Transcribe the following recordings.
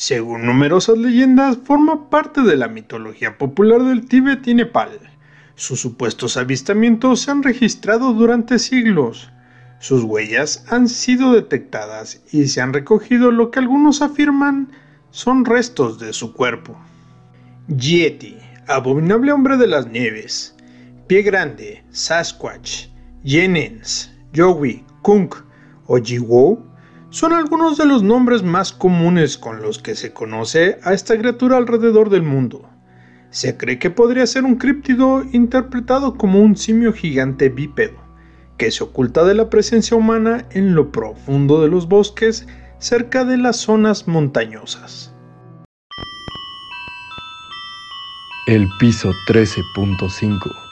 Según numerosas leyendas, forma parte de la mitología popular del Tíbet y Nepal. Sus supuestos avistamientos se han registrado durante siglos. Sus huellas han sido detectadas y se han recogido lo que algunos afirman son restos de su cuerpo. Yeti, abominable hombre de las nieves, Pie Grande, Sasquatch, Yenens, Yowie, Kunk o Jiwo son algunos de los nombres más comunes con los que se conoce a esta criatura alrededor del mundo. Se cree que podría ser un críptido interpretado como un simio gigante bípedo, que se oculta de la presencia humana en lo profundo de los bosques cerca de las zonas montañosas. El piso 13.5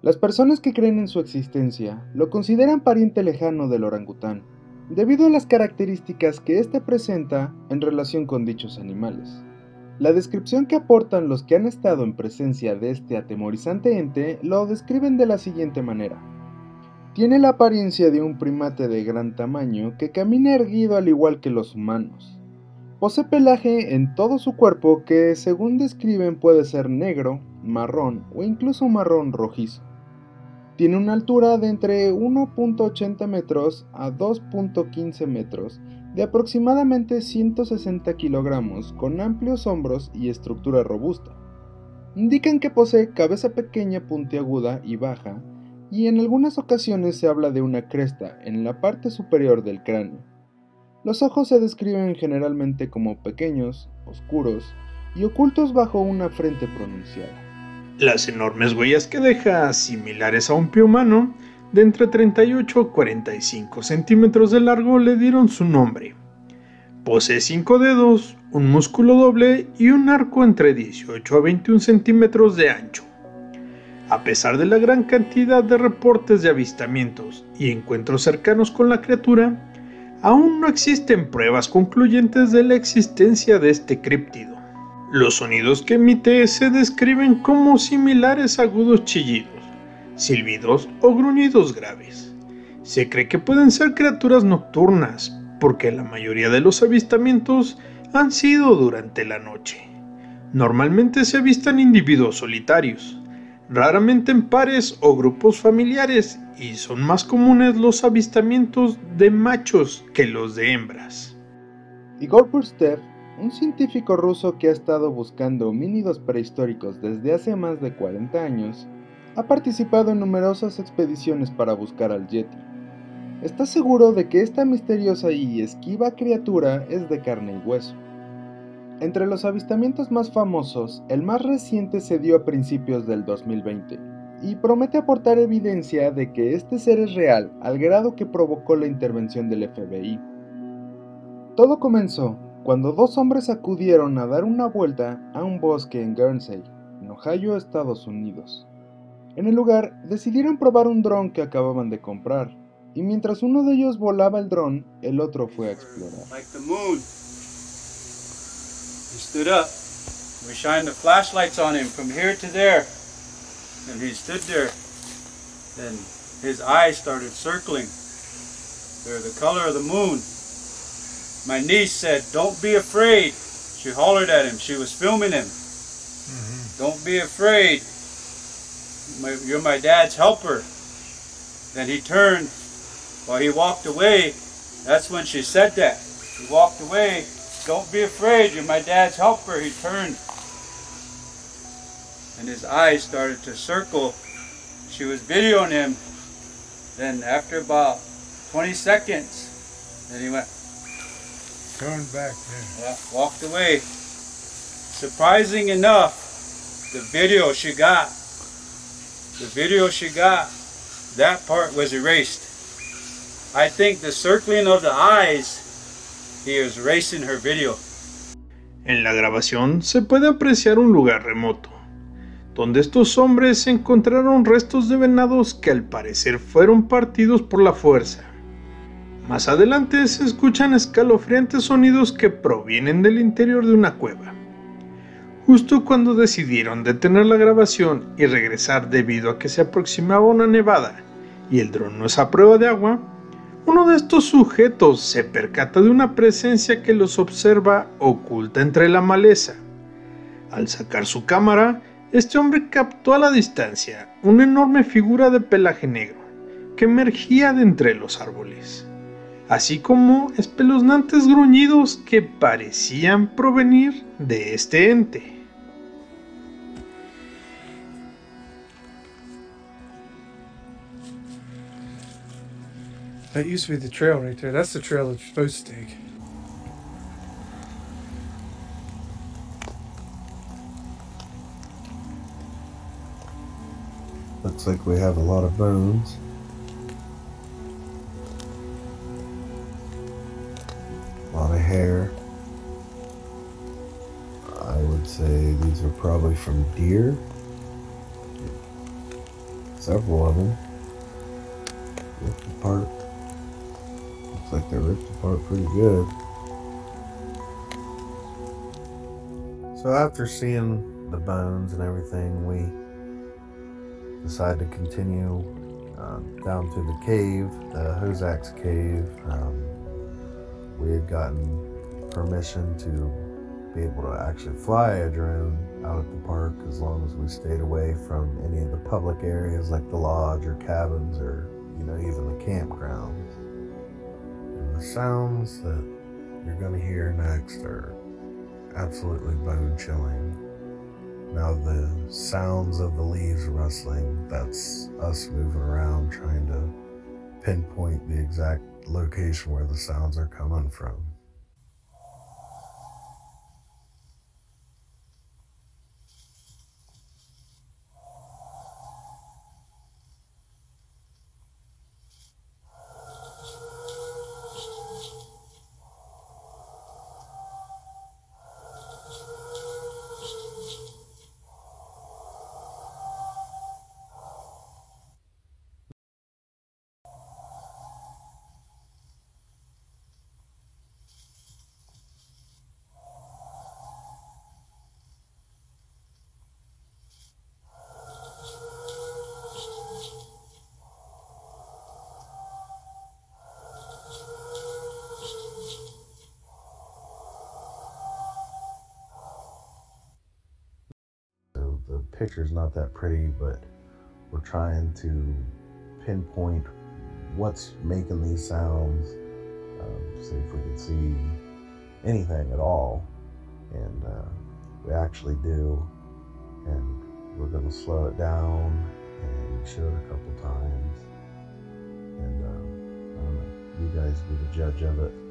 Las personas que creen en su existencia lo consideran pariente lejano del orangután, debido a las características que éste presenta en relación con dichos animales. La descripción que aportan los que han estado en presencia de este atemorizante ente lo describen de la siguiente manera. Tiene la apariencia de un primate de gran tamaño que camina erguido al igual que los humanos. Posee pelaje en todo su cuerpo que, según describen, puede ser negro, marrón o incluso marrón rojizo. Tiene una altura de entre 1.80 metros a 2.15 metros, de aproximadamente 160 kilogramos, con amplios hombros y estructura robusta. Indican que posee cabeza pequeña, puntiaguda y baja, y en algunas ocasiones se habla de una cresta en la parte superior del cráneo. Los ojos se describen generalmente como pequeños, oscuros y ocultos bajo una frente pronunciada. Las enormes huellas que deja, similares a un pie humano, de entre 38 a 45 centímetros de largo, le dieron su nombre. Posee cinco dedos, un músculo doble y un arco entre 18 a 21 centímetros de ancho. A pesar de la gran cantidad de reportes de avistamientos y encuentros cercanos con la criatura, aún no existen pruebas concluyentes de la existencia de este críptido. Los sonidos que emite se describen como similares a agudos chillidos, silbidos o gruñidos graves. Se cree que pueden ser criaturas nocturnas, porque la mayoría de los avistamientos han sido durante la noche. Normalmente se avistan individuos solitarios, raramente en pares o grupos familiares, y son más comunes los avistamientos de machos que los de hembras. Igor Burstev un científico ruso que ha estado buscando homínidos prehistóricos desde hace más de 40 años, ha participado en numerosas expediciones para buscar al Yeti. Está seguro de que esta misteriosa y esquiva criatura es de carne y hueso. Entre los avistamientos más famosos, el más reciente se dio a principios del 2020 y promete aportar evidencia de que este ser es real al grado que provocó la intervención del FBI. Todo comenzó cuando dos hombres acudieron a dar una vuelta a un bosque en Guernsey, en Ohio, Estados Unidos. En el lugar decidieron probar un dron que acababan de comprar, y mientras uno de ellos volaba el dron, el otro fue a explorar. Like the moon. He stood up. We shined the flashlights on him from here to there. And he stood there. Then his eyes started circling. They're the color of the moon. My niece said, Don't be afraid. She hollered at him. She was filming him. Mm-hmm. Don't be afraid. My, you're my dad's helper. Then he turned. While he walked away, that's when she said that. He walked away. Don't be afraid. You're my dad's helper. He turned. And his eyes started to circle. She was videoing him. Then after about 20 seconds, then he went, Turned back then. Yeah, walked away. Surprising enough, the video she got, the video she got, that part was erased. I think the circling of the eyes, he was erasing her video. En la grabación se puede apreciar un lugar remoto, donde estos hombres encontraron restos de venados que al parecer fueron partidos por la fuerza. Más adelante se escuchan escalofriantes sonidos que provienen del interior de una cueva. Justo cuando decidieron detener la grabación y regresar debido a que se aproximaba una nevada y el dron no es a prueba de agua, uno de estos sujetos se percata de una presencia que los observa oculta entre la maleza. Al sacar su cámara, este hombre captó a la distancia una enorme figura de pelaje negro que emergía de entre los árboles, así como espeluznantes gruñidos que parecían provenir de este ente. That used to be the trail right there. That's the trail that you're supposed to take. Looks like we have a lot of bones. Hair. I would say these are probably from deer. Several of them. Ripped apart. Looks like they're ripped apart pretty good. So after seeing the bones and everything, we decided to continue um, down to the cave, the Hozak's cave. Um, we had gotten permission to be able to actually fly a drone out at the park as long as we stayed away from any of the public areas like the lodge or cabins or, you know, even the campgrounds. And the sounds that you're going to hear next are absolutely bone chilling. Now the sounds of the leaves rustling, that's us moving around trying to pinpoint the exact location where the sounds are coming from. Picture's not that pretty, but we're trying to pinpoint what's making these sounds, um, see if we can see anything at all. And uh, we actually do. And we're going to slow it down and show it a couple times. And um, know, you guys be the judge of it.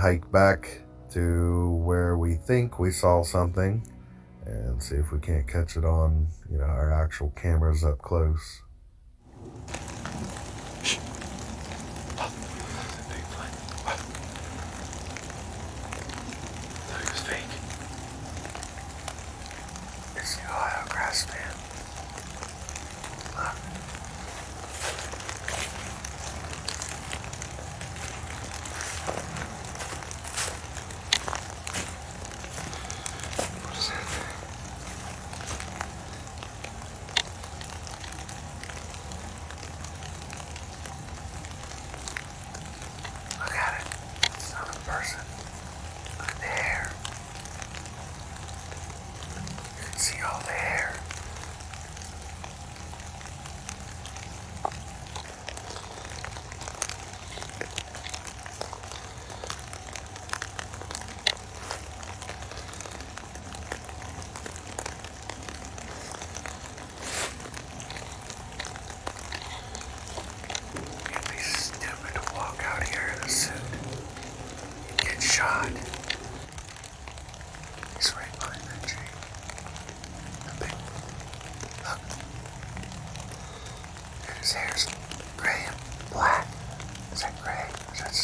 Hike back to where we think we saw something and see if we can't catch it on you know our actual cameras up close It's the Ohio grass man. Look. What is that? Look at it. It's not a person. Look at the hair. You can see all the hair. You'd be stupid to walk out here in a suit. You'd get shot. He's right behind that tree. The big. Look. His hair's gray and black. Is that gray? Is that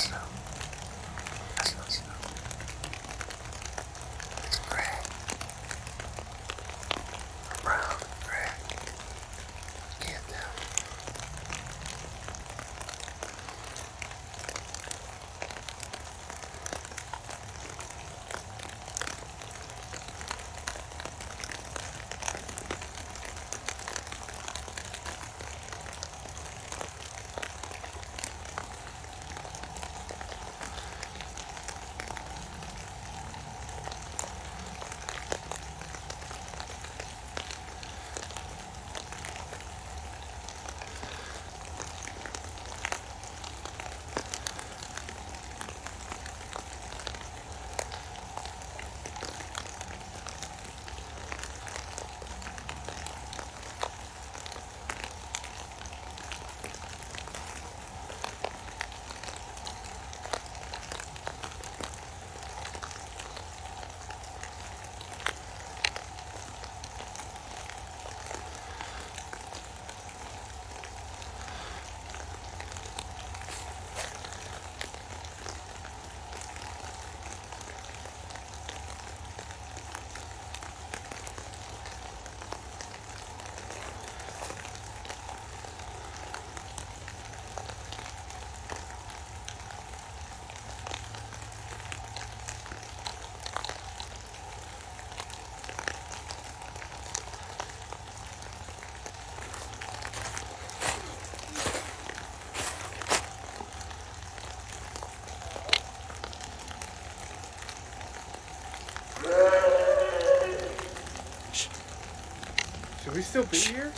still be here?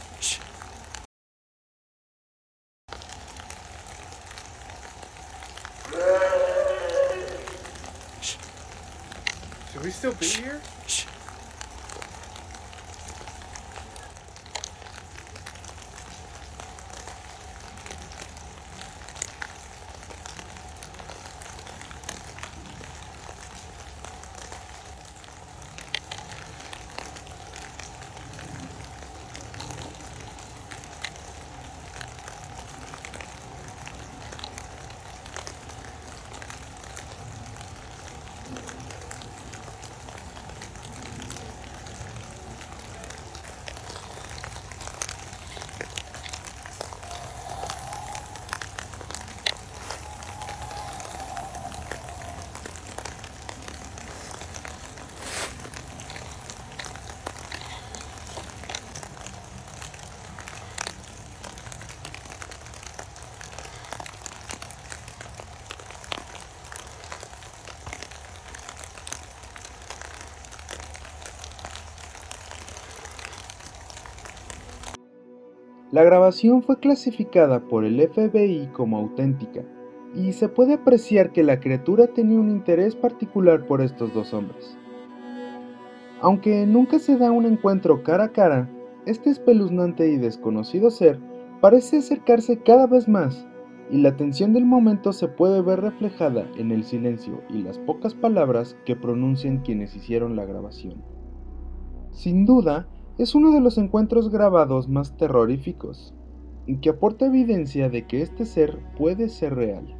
Should we still be here? La grabación fue clasificada por el FBI como auténtica, y se puede apreciar que la criatura tenía un interés particular por estos dos hombres. Aunque nunca se da un encuentro cara a cara, este espeluznante y desconocido ser parece acercarse cada vez más, y la tensión del momento se puede ver reflejada en el silencio y las pocas palabras que pronuncian quienes hicieron la grabación. Sin duda, es uno de los encuentros grabados más terroríficos, que aporta evidencia de que este ser puede ser real.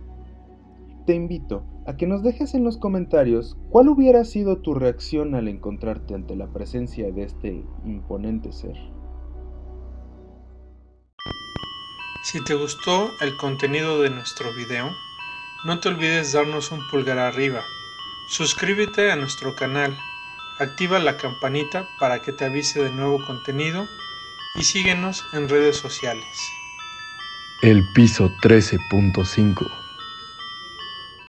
Te invito a que nos dejes en los comentarios cuál hubiera sido tu reacción al encontrarte ante la presencia de este imponente ser. Si te gustó el contenido de nuestro video, no te olvides darnos un pulgar arriba, suscríbete a nuestro canal, activa la campanita para que te avise de nuevo contenido y síguenos en redes sociales. El piso 13.5